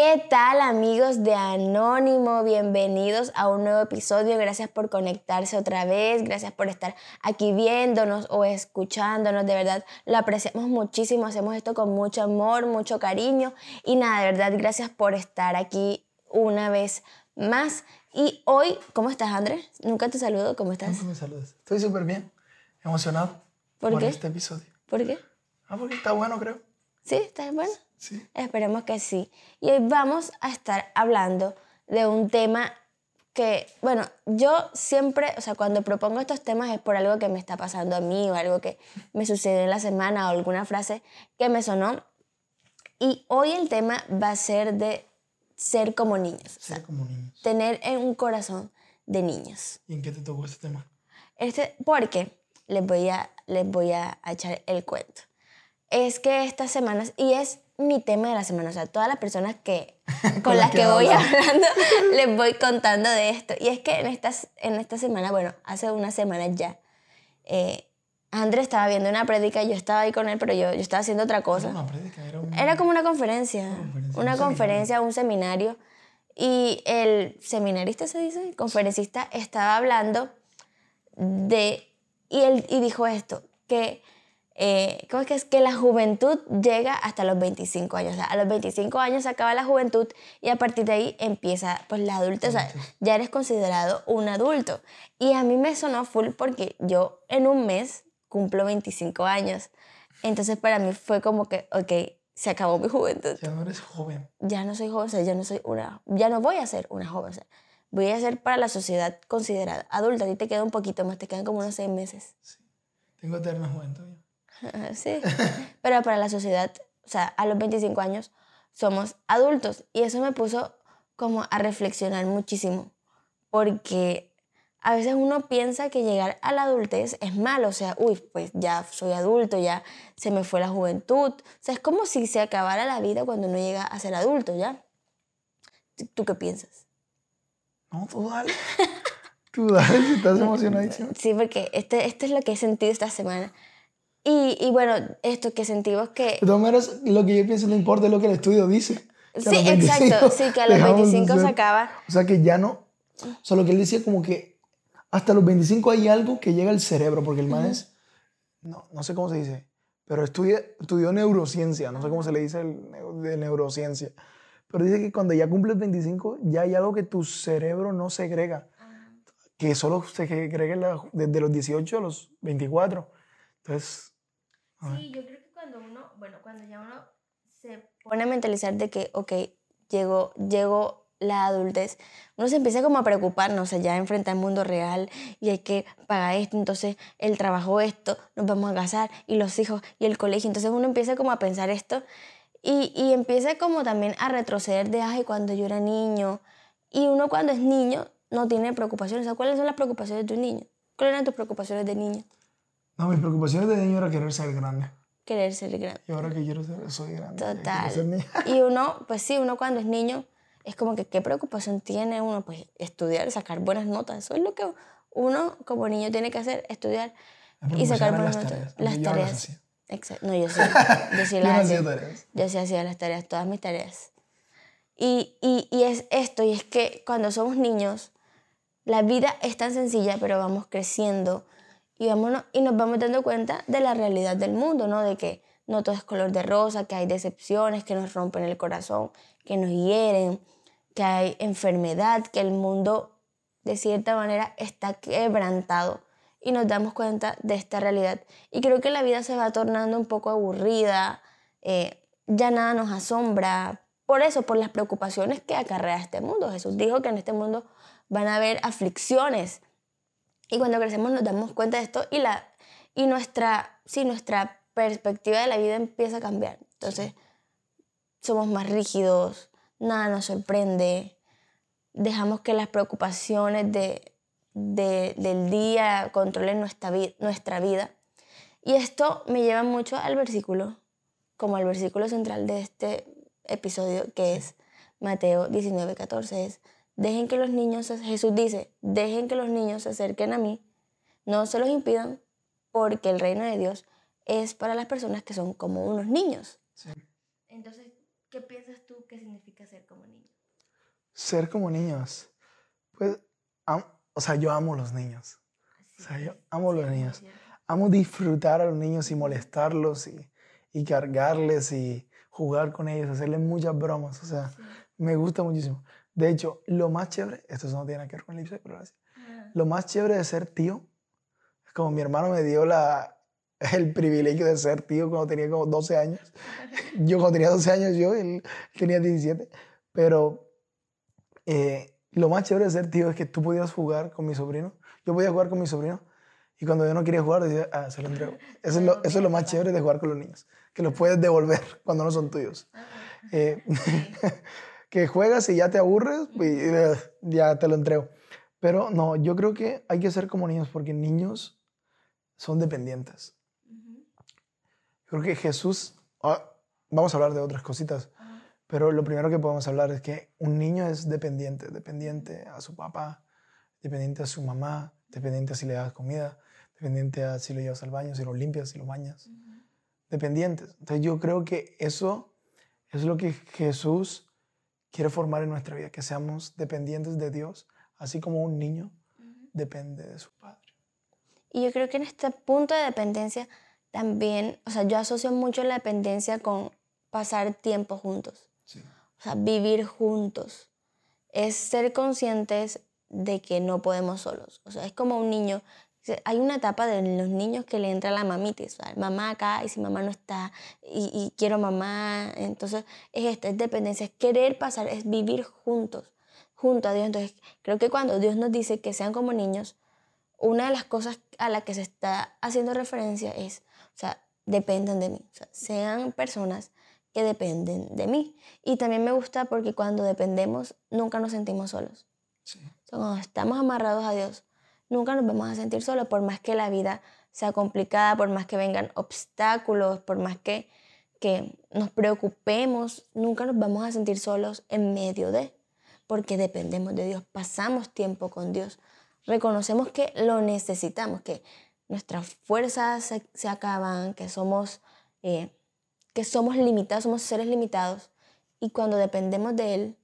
¿Qué tal amigos de Anónimo? Bienvenidos a un nuevo episodio. Gracias por conectarse otra vez. Gracias por estar aquí viéndonos o escuchándonos. De verdad, lo apreciamos muchísimo. Hacemos esto con mucho amor, mucho cariño. Y nada, de verdad, gracias por estar aquí una vez más. Y hoy, ¿cómo estás, Andrés? Nunca te saludo. ¿Cómo estás? Nunca me saludas. Estoy súper bien. Emocionado. ¿Por, qué? este episodio. ¿Por qué? Ah, porque está bueno, creo. ¿Sí? ¿Está bueno? Sí. Esperemos que sí. Y hoy vamos a estar hablando de un tema que, bueno, yo siempre, o sea, cuando propongo estos temas es por algo que me está pasando a mí o algo que me sucedió en la semana o alguna frase que me sonó. Y hoy el tema va a ser de ser como niños. o sea, Ser como niños. tener en un corazón de niños. ¿Y en qué te tocó este tema? Este, porque les voy a, les voy a echar el cuento. Es que estas semanas, y es mi tema de la semana, o sea, todas las personas que, con, las que, voy hablas. hablando, les voy contando de esto. Y es que en, estas, en esta semana, bueno, hace unas semanas ya, eh, Andrés estaba viendo una prédica y yo estaba ahí con él, pero yo, yo estaba haciendo otra cosa. Era una prédica, era un... Era como una conferencia, conferencia, una un conferencia, un seminario. Y el seminarista se dice, el conferencista, estaba hablando de, y él y dijo esto, que, eh, ¿cómo es que es? Que la juventud llega hasta los 25 años. O sea, a los 25 años se acaba la juventud y a partir de ahí empieza pues la adultez. O sea, ya eres considerado un adulto. Y a mí me sonó full porque yo en un mes cumplo 25 años. Entonces para mí fue como que, ok, se acabó mi juventud Ya no eres joven. ya no soy joven, o sea, ya no soy una, ya no voy a ser una joven, o sea, voy a ser para la sociedad considerada adulta. A ti te queda un poquito más, te quedan como unos seis meses. Tengo eterna juventud. ya. sí, pero para la sociedad, o sea, a los 25 años somos adultos y eso me puso como a reflexionar muchísimo, porque a veces uno piensa que llegar a la adultez es malo, o sea, uy, pues ya soy adulto, ya se me fue la juventud, o sea, es como si se acabara la vida cuando uno llega a ser adulto, ¿ya? ¿Tú qué piensas? No, tú dale. tú dale si estás emocionadísimo. Sí, porque este, esto es lo que he sentido esta semana. Y, y bueno, esto que sentimos que... De todas maneras, lo que yo pienso no importa lo que el estudio dice. Sí, exacto, sí, que a los dejamos de 25 se acaba. O sea, que ya no... O sea, lo que él decía como que hasta los 25 hay algo que llega al cerebro, porque el man es... No, no sé cómo se dice, pero estudia, estudió neurociencia, no sé cómo se le dice el, de neurociencia. Pero dice que cuando ya cumples 25, ya hay algo que tu cerebro no segrega, que solo se segrega desde los 18 a los 24. Entonces, Sí, yo creo que cuando uno, bueno, cuando ya uno se pone a mentalizar de que, ok, llegó, llegó la adultez, uno se empieza como a preocupar, no sé, ya enfrenta el mundo real y hay que pagar esto, entonces el trabajo esto, nos vamos a casar y los hijos y el colegio, entonces uno empieza como a pensar esto y, y empieza como también a retroceder de, ay, cuando yo era niño, y uno cuando es niño no tiene preocupaciones, o sea, ¿cuáles son las preocupaciones de un niño? ¿Cuáles eran tus preocupaciones de niño? No, mis preocupaciones de niño era querer ser grande. Querer ser grande. Y ahora que quiero ser, soy grande. ser Total. Y uno, pues sí, uno cuando es niño, es como que qué preocupación tiene uno, pues estudiar, sacar buenas notas. Eso es lo que uno como niño tiene que hacer, estudiar y sacar buenas notas. las tareas, Las las. Exacto. No, yo sí. Yo sí Yo las hacía tareas. Yo sí hacía las tareas, todas mis tareas. Y, y, y es esto, y es que cuando somos niños, la vida es tan sencilla, pero vamos creciendo y, vámonos, y nos vamos dando cuenta de la realidad del mundo, ¿no? De que no todo es color de rosa, que hay decepciones que nos rompen el corazón, que nos hieren, que hay enfermedad, que el mundo de cierta manera está quebrantado y nos damos cuenta de esta realidad. Y creo que la vida se va tornando un poco aburrida, eh, ya nada nos asombra, por eso, por las preocupaciones que acarrea este mundo. Jesús dijo que en este mundo van a haber aflicciones. Y cuando crecemos nos damos cuenta de esto y, la, y nuestra, sí, nuestra perspectiva de la vida empieza a cambiar. Entonces, somos más rígidos, nada nos sorprende, dejamos que las preocupaciones de, de- del día controlen nuestra, vi- nuestra vida. Y esto me lleva mucho al versículo, como al versículo central de este episodio, que es Mateo 19, 14. Es, dejen que los niños, Jesús dice, dejen que los niños se acerquen a mí, no se los impidan, porque el reino de Dios es para las personas que son como unos niños. Sí. Entonces, ¿Qué piensas tú que significa ser como niño? Ser como niños. Pues, o sea, yo amo los niños. o sea, yo amo los niños. Amo disfrutar a los niños y molestarlos y, y cargarles y jugar con ellos, hacerles muchas bromas. O sea, me gusta muchísimo. De hecho, lo más chévere, esto no tiene que ver con el pero gracias. Lo más chévere de ser tío es como mi hermano me dio la, el privilegio de ser tío cuando tenía como 12 años. Yo cuando tenía 12 años, yo, él tenía 17. Pero eh, lo más chévere de ser tío es que tú podías jugar con mi sobrino. Yo podía jugar con mi sobrino y cuando yo no quería jugar, decía, ah, se lo entrego. Eso es lo, eso es lo más chévere de jugar con los niños, que los puedes devolver cuando no son tuyos. Eh, que juegas y ya te aburres y eh, ya te lo entrego. Pero no, yo creo que hay que ser como niños porque niños son dependientes. Creo que Jesús, ah, vamos a hablar de otras cositas, pero lo primero que podemos hablar es que un niño es dependiente, dependiente a su papá, dependiente a su mamá, dependiente a si le das comida, dependiente a si lo llevas al baño, si lo limpias, si lo bañas. Dependientes. Entonces yo creo que eso es lo que Jesús quiere formar en nuestra vida, que seamos dependientes de Dios, así como un niño depende de su padre. Y yo creo que en este punto de dependencia también, o sea, yo asocio mucho la dependencia con pasar tiempo juntos. O sea, vivir juntos. Es ser conscientes de que no podemos solos. O sea, es como un niño. Hay una etapa de los niños que le entra la mamitis, mamá acá y si mamá no está y, y quiero mamá. Entonces, es esta, es dependencia, es querer pasar, es vivir juntos, junto a Dios. Entonces, creo que cuando Dios nos dice que sean como niños, una de las cosas a la que se está haciendo referencia es, o sea, dependan de mí, o sea, sean personas que dependen de mí. Y también me gusta porque cuando dependemos, nunca nos sentimos solos. Sí. cuando estamos amarrados a Dios, nunca nos vamos a sentir solos, por más que la vida sea complicada, por más que vengan obstáculos, por más que, que nos preocupemos, nunca nos vamos a sentir solos en medio de, porque dependemos de Dios, pasamos tiempo con Dios, reconocemos que lo necesitamos, que nuestras fuerzas se, acaban, que somos, eh, que somos limitados, somos seres limitados y cuando dependemos de Él,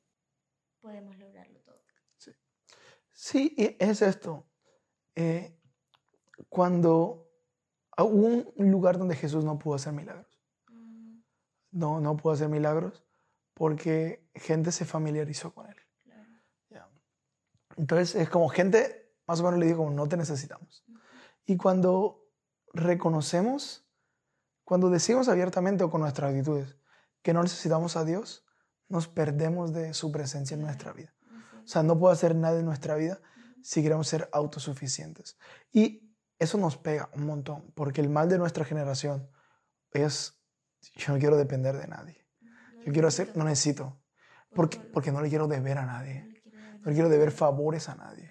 podemos lograrlo todo. Sí, sí es esto. Eh, cuando hubo un lugar donde Jesús no pudo hacer milagros. Mm. No, no pudo hacer milagros porque gente se familiarizó con Él. Entonces es como gente más o menos le digo como no te necesitamos. Y cuando reconocemos, cuando decimos abiertamente o con nuestras actitudes que no necesitamos a Dios, nos perdemos de su presencia en nuestra vida. O sea, no puedo hacer nada en nuestra vida si queremos ser autosuficientes. Y eso nos pega un montón, porque el mal de nuestra generación es, yo no quiero depender de nadie. Yo quiero hacer, no necesito, porque, porque no le quiero deber a nadie. No le quiero deber favores a nadie.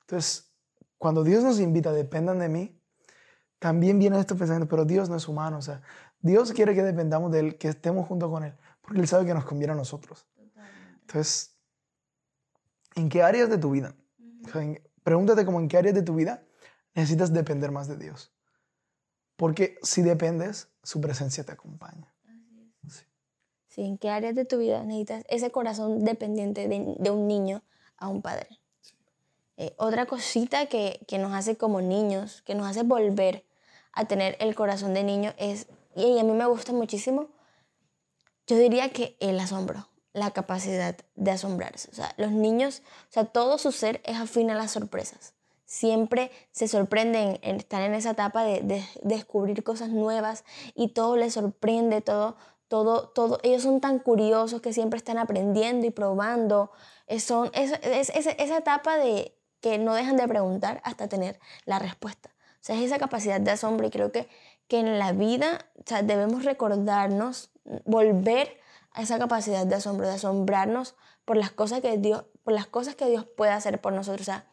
Entonces, cuando Dios nos invita, dependan de mí, también viene esto pensando, pero Dios no es humano, o sea, Dios quiere que dependamos de Él, que estemos junto con Él, porque Él sabe que nos conviene a nosotros. Entonces, ¿en qué áreas de tu vida? Pregúntate como en qué áreas de tu vida necesitas depender más de Dios. Porque si dependes, su presencia te acompaña. Sí. sí. ¿en qué áreas de tu vida necesitas ese corazón dependiente de, de un niño a un padre? Eh, otra cosita que, que, nos hace como niños, que nos hace volver a tener el corazón de niño es, y a mí me gusta muchísimo, yo diría que el asombro, la capacidad de asombrarse. O sea, los niños, o sea, todo su ser es afín a las sorpresas. Siempre se sorprenden, en, están en esa etapa de, de, descubrir cosas nuevas y todo les sorprende, todo, todo, todo. Ellos son tan curiosos que siempre están aprendiendo y probando. son, es, es, esa etapa de, que no dejan de preguntar hasta tener la respuesta. O sea, es esa capacidad de asombro y creo que, que en la vida o sea, debemos recordarnos, volver a esa capacidad de asombro, de asombrarnos por las cosas que Dios, por las cosas que Dios puede hacer por nosotros. O sea,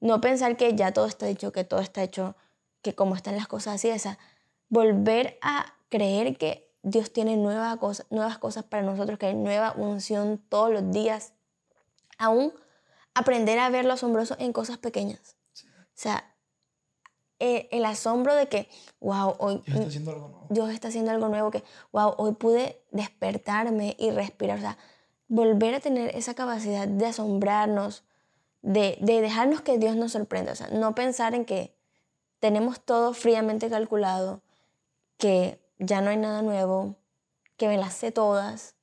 no pensar que ya todo está hecho, que todo está hecho, que como están las cosas así, esa, volver a creer que Dios tiene nuevas cosas, nuevas cosas para nosotros, que hay nueva unción todos los días, aún aprender a ver lo asombroso en cosas pequeñas. O sea, eh, el asombro de que, wow, hoy Dios está haciendo algo nuevo. Dios está haciendo algo nuevo, que, wow, hoy pude despertarme y respirar. O sea, volver a tener esa capacidad de asombrarnos, de, de dejarnos que Dios nos sorprenda. O sea, no pensar en que tenemos todo fríamente calculado, que ya no hay nada nuevo, que me las sé todas,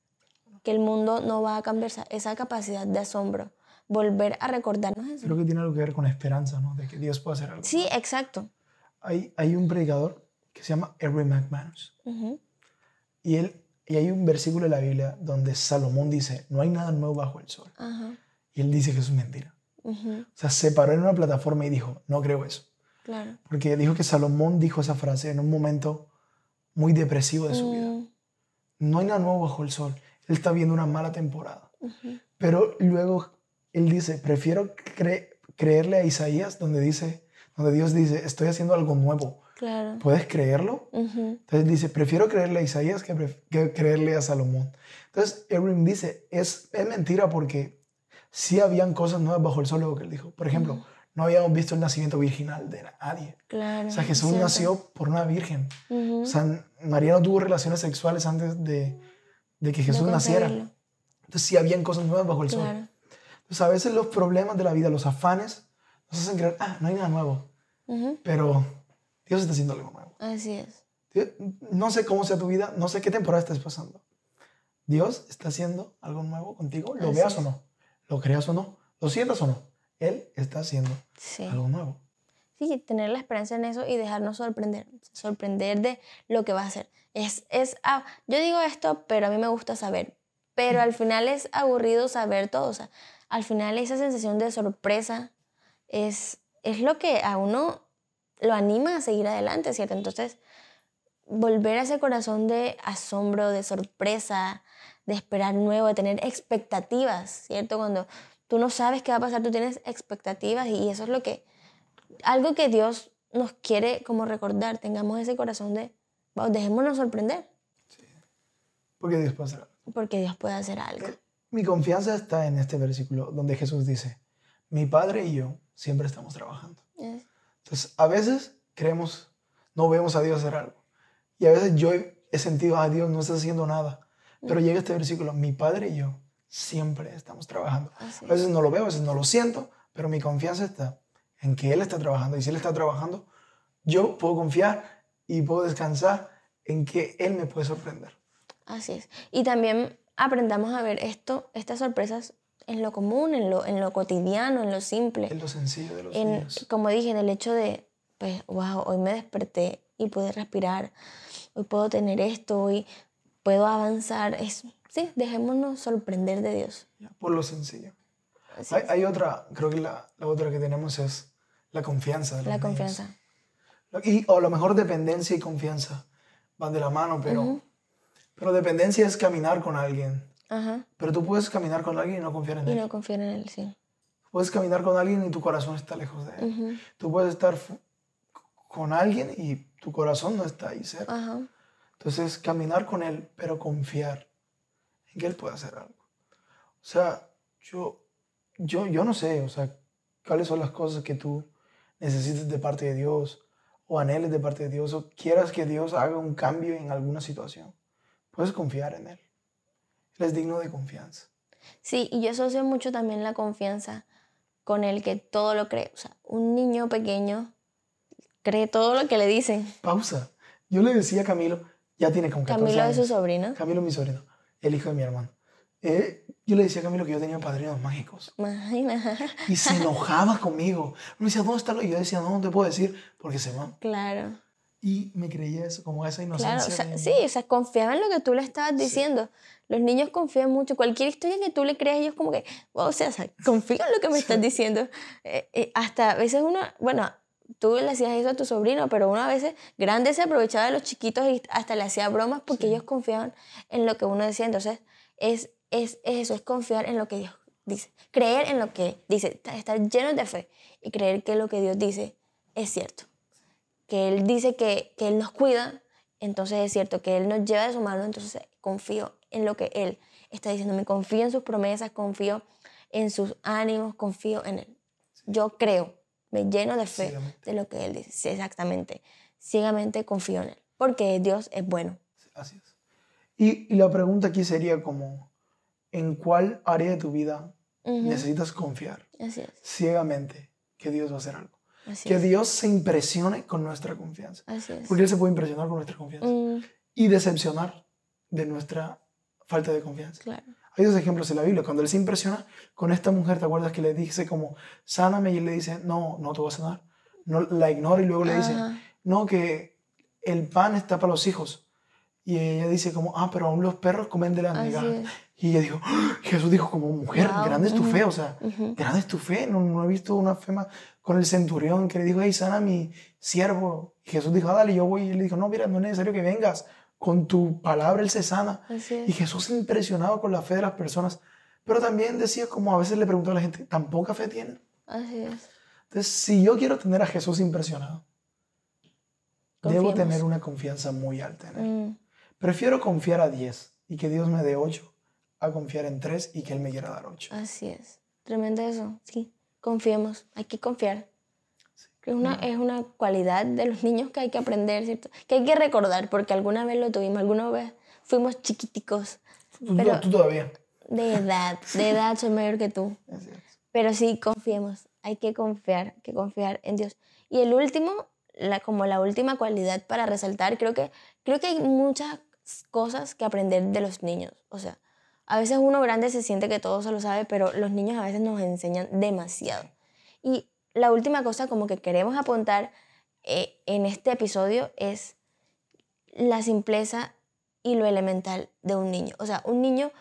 que el mundo no va a cambiar. Esa capacidad de asombro, volver a recordarnos eso. Creo que tiene algo que ver con esperanza, ¿no? De que Dios puede hacer algo. Sí, exacto. Hay, hay un predicador que se llama Eric McManus. Ujú. Y, él, y hay un versículo de la Biblia donde Salomón dice, no hay nada nuevo bajo el sol. Ajá. Y él dice que eso es mentira. Ujú. O sea, se paró en una plataforma y dijo, no creo eso. Claro. Porque dijo que Salomón dijo esa frase en un momento muy depresivo de su vida. Mm, No hay nada nuevo bajo el sol. Él está viendo una mala temporada. Pero luego él dice, prefiero cre- creerle a Isaías donde dice, donde Dios dice, estoy haciendo algo nuevo. Claro. ¿Puedes creerlo? Entonces dice, prefiero creerle a Isaías que, creerle a Salomón. Entonces Ebrim dice, es, es mentira porque sí habían cosas nuevas bajo el sol, lo que él dijo. Por ejemplo, no habíamos visto el nacimiento virginal de nadie. Claro. O sea, Jesús nació por una virgen. O sea, María no tuvo relaciones sexuales antes de, de que Jesús naciera. Entonces sí habían cosas nuevas bajo el sol. Entonces a veces los problemas de la vida, los afanes, nos hacen creer, ah, no hay nada nuevo. Ujú. Pero Dios está haciendo algo nuevo. Así es. Dios- No sé cómo sea tu vida, no sé qué temporada estás pasando. Dios está haciendo algo nuevo contigo, lo Así veas es. o no, lo creas o no, lo sientas o no. Él está haciendo Sí. algo nuevo. Sí, tener la esperanza en eso y dejarnos sorprender. Sorprender de lo que va a hacer. Es, es, ah, yo digo esto, pero a mí me gusta saber. Pero al final es aburrido saber todo. O sea, al final esa sensación de sorpresa es, es lo que a uno lo anima a seguir adelante, ¿cierto? Entonces, volver a ese corazón de asombro, de sorpresa, de esperar nuevo, de tener expectativas, ¿cierto? Cuando tú no sabes qué va a pasar, tú tienes expectativas y eso es lo que, algo que Dios nos quiere como recordar, tengamos ese corazón de, "Wow, dejémonos sorprender, Porque Dios puede hacer algo. porque Dios puede hacer algo. Mi confianza está en este versículo donde Jesús dice, mi Padre y yo siempre estamos trabajando. Es- Entonces, a veces creemos, no vemos a Dios hacer algo. Y a veces yo he sentido, ah, Dios no está haciendo nada. Pero llega este versículo, mi Padre y yo siempre estamos trabajando. Así A veces no lo veo, a veces no lo siento, pero mi confianza está en que Él está trabajando. Y si Él está trabajando, yo puedo confiar y puedo descansar en que Él me puede sorprender. Así es. Y también aprendamos a ver esto, estas sorpresas en lo común, en lo, en lo cotidiano, en lo simple. Es lo sencillo de los en, días. como dije, en el hecho de, pues, wow, hoy me desperté y pude respirar, hoy puedo tener esto, hoy puedo avanzar. Es, sí, dejémonos sorprender de Dios. Por lo sencillo. Hay, hay otra, creo que la, la otra que tenemos es la confianza. de los La niños. confianza. Y, o a lo mejor dependencia y confianza van de la mano, pero, pero dependencia es caminar con alguien. Ajá. Pero tú puedes caminar con alguien y no confiar en Y él. no confiar en él, sí. Puedes caminar con alguien y tu corazón está lejos de él. Ujú. Tú puedes estar con alguien y tu corazón no está ahí cerca. Ajá. Entonces, caminar con él, pero confiar en que él puede hacer algo. O sea, yo, yo, yo no sé, o sea, cuáles son las cosas que tú necesites de parte de Dios o anheles de parte de Dios o quieras que Dios haga un cambio en alguna situación. Puedes confiar en Él. Él es digno de confianza. Sí, y yo asocio mucho también la confianza con el que todo lo cree. O sea, un niño pequeño cree todo lo que le dicen. Pausa. Yo le decía a Camilo, ya tiene como 14 Camilo es años. su sobrino. Camilo, mi sobrino, el hijo de mi hermano. Eh, yo le decía a Camilo que yo tenía padrinos mágicos. Imagina. Y se enojaba conmigo. Me decía, ¿dónde está? lo-?" Y yo decía, no, no te puedo decir porque se van. Claro. Y me creía eso, como esa inocencia. Claro, o sea, de- sí, o sea, confiaba en lo que tú le estabas diciendo. Los niños confían mucho. Cualquier historia que tú le creas, ellos como que, "Wow, o sea, o sea, confío en lo que me estás diciendo. Eh, eh, hasta a veces uno, bueno, tú le hacías eso a tu sobrino, pero uno a veces grande se aprovechaba de los chiquitos y hasta le hacía bromas porque ellos confiaban en lo que uno decía. Entonces, es, es, es eso, es confiar en lo que Dios dice. Creer en lo que dice, estar llenos de fe y creer que lo que Dios dice es cierto que Él dice que, que Él nos cuida, entonces es cierto que Él nos lleva de su mano, entonces confío en lo que Él está diciéndome, confío en sus promesas, confío en sus ánimos, confío en Él. Yo creo me lleno de fe de lo que Él dice. Sí, exactamente. Ciegamente confío en Él, porque Dios es bueno. Así es. Y, y la pregunta aquí sería como, ¿en cuál área de tu vida necesitas confiar Así es, ciegamente que Dios va a hacer algo? Así Que es, Dios se impresione con nuestra confianza. así es. Porque Él se puede impresionar con nuestra confianza. Mm, Y decepcionar de nuestra falta de confianza. claro, Hay dos ejemplos en la Biblia. Cuando Él se impresiona con esta mujer, ¿te acuerdas que le dice como, sáname? Y Él le dice, no, no te voy a sanar. No, la ignora y luego le dice, no, que el pan está para los hijos. Y ella dice como, ah, pero aún los perros comen de las migajas. Y ella dijo, ¡Ah! Jesús dijo como, mujer, Wow, grande es tu fe, o sea, ujú. grande es tu fe. No, no he visto una fe más con el centurión que le dijo, hey, sana a mi siervo. Y Jesús dijo, ah, dale, yo voy. Y él dijo, no, mira, no es necesario que vengas. Con tu palabra él se sana. Y Jesús se impresionaba con la fe de las personas. Pero también decía, como a veces le preguntaba a la gente, ¿tan poca fe tienen? Así es. Entonces, si yo quiero tener a Jesús impresionado, debo tener una confianza muy alta en él. Mm, Prefiero confiar a 10 y que Dios me dé 8 a confiar en 3 y que Él me quiera dar 8. así es. Tremendo eso. Sí, confiemos. Hay que confiar. Es una, es una cualidad de los niños que hay que aprender, ¿cierto? Que hay que recordar, porque alguna vez lo tuvimos, alguna vez fuimos chiquiticos Tú, Pero- tú todavía. de edad, de edad soy mayor que tú. Así es. Pero sí, confiemos, hay que confiar, hay que confiar en Dios. Y el último, la, como la última cualidad para resaltar, creo que, creo que hay muchas cosas que aprender de los niños. O sea, a veces uno grande se siente que todo se lo sabe, pero los niños a veces nos enseñan demasiado. Y la última cosa como que queremos apuntar eh, en este episodio es la simpleza y lo elemental de un niño. O sea, un niño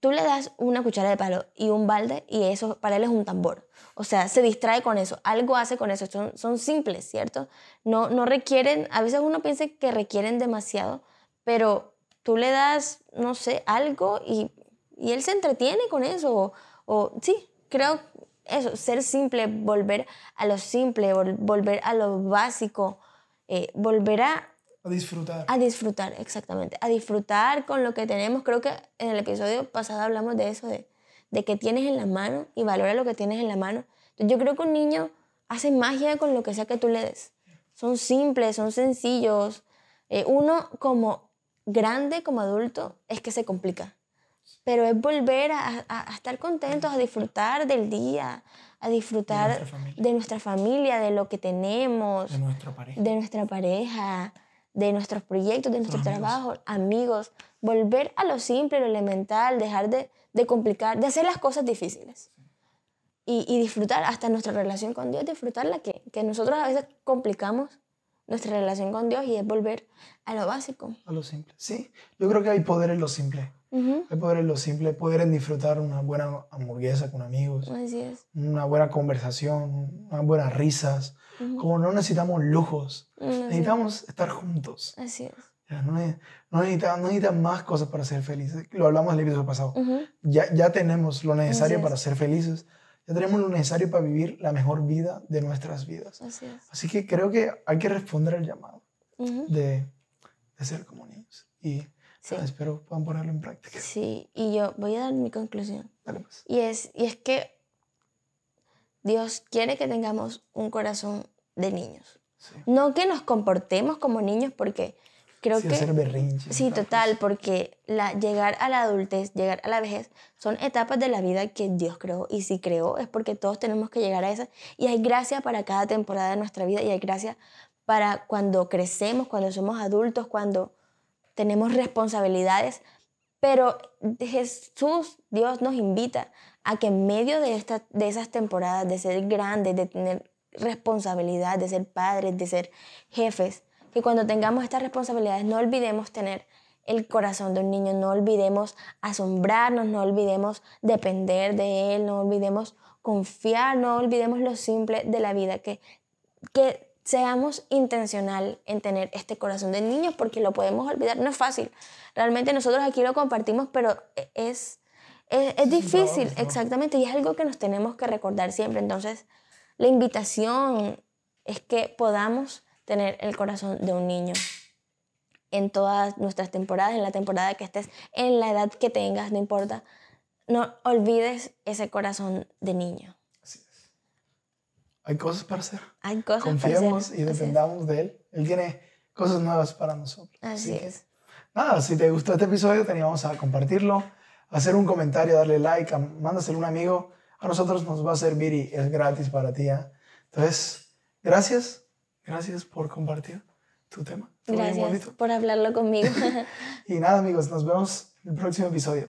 tú le das una cuchara de palo y un balde y eso para él es un tambor. O sea, se distrae con eso, algo hace con eso. Son, son simples, ¿cierto? No, no requieren, a veces uno piensa que requieren demasiado, pero tú le das, no sé, algo y, y él se entretiene con eso. O, o sí, creo eso, ser simple, volver a lo simple, vol- volver a lo básico, eh, volver a A disfrutar. a disfrutar, exactamente. A disfrutar con lo que tenemos. Creo que en el episodio pasado hablamos de eso, de, de que tienes en la mano y valora lo que tienes en la mano. Yo creo que un niño hace magia con lo que sea que tú le des. Son simples, son sencillos. Eh, uno como grande, como adulto, es que se complica. Pero es volver a, a- a estar contentos, a disfrutar del día, a disfrutar nuestra familia. de nuestra familia, de lo que tenemos De nuestra pareja. de nuestra pareja, de nuestros proyectos, de nuestro amigos. trabajo, amigos, volver a lo simple, lo elemental, dejar de, de complicar, de hacer las cosas difíciles. Y, y disfrutar hasta nuestra relación con Dios, disfrutarla, que, que nosotros a veces complicamos nuestra relación con Dios y es volver a lo básico. A lo simple. Sí, yo creo que hay poder en lo simple. Ujú, Hay poder en lo simple. Poder en disfrutar una buena hamburguesa con amigos. Así es. Una buena conversación. Unas buenas risas. Como no necesitamos lujos. Necesitamos estar juntos. así es. Ya, No, no necesitas no más cosas para ser felices. Lo hablamos en el episodio pasado. Ya, ya tenemos lo necesario Así es. para ser felices. Ya tenemos lo necesario para vivir la mejor vida de nuestras vidas. Así es. Así que creo que hay que responder al llamado de, de ser como niños. Y Sí. ah, espero puedan ponerlo en práctica. Sí, y yo voy a dar mi conclusión. Dale pues. Y es, y es que Dios quiere que tengamos un corazón de niños. Sí. No que nos comportemos como niños porque creo Sí, que... hacer berrinches. Sí, tal, total, porque la, llegar a la adultez, llegar a la vejez, son etapas de la vida que Dios creó. Y si creó es porque todos tenemos que llegar a esa. Y hay gracia para cada temporada de nuestra vida y hay gracia para cuando crecemos, cuando somos adultos, cuando tenemos responsabilidades. Pero Jesús, Dios nos invita a que en medio de, esta, de esas temporadas, de ser grandes, de tener responsabilidad, de ser padres, de ser jefes, que cuando tengamos estas responsabilidades no olvidemos tener el corazón de un niño, no olvidemos asombrarnos, no olvidemos depender de él, no olvidemos confiar, no olvidemos lo simple de la vida, que, que seamos intencional en tener este corazón de niños porque lo podemos olvidar, no es fácil. Realmente nosotros aquí lo compartimos, pero es, es, es difícil, es un exactamente, y es algo que nos tenemos que recordar siempre. Entonces, la invitación es que podamos tener el corazón de un niño en todas nuestras temporadas, en la temporada que estés, en la edad que tengas, no importa. No olvides ese corazón de niño. Así hay cosas para hacer. Hay cosas para Confiemos hacer. y Así dependamos de Él. Él tiene cosas nuevas para nosotros. Así que, es. Nada, si te gustó este episodio, teníamos a compartirlo, hacer un comentario, darle like, a- mándaselo a un amigo. A nosotros nos va a servir y es gratis para ti. ¿ah? Entonces, gracias. Gracias por compartir tu tema. Gracias por hablarlo conmigo. Y nada, amigos, nos vemos en el próximo episodio.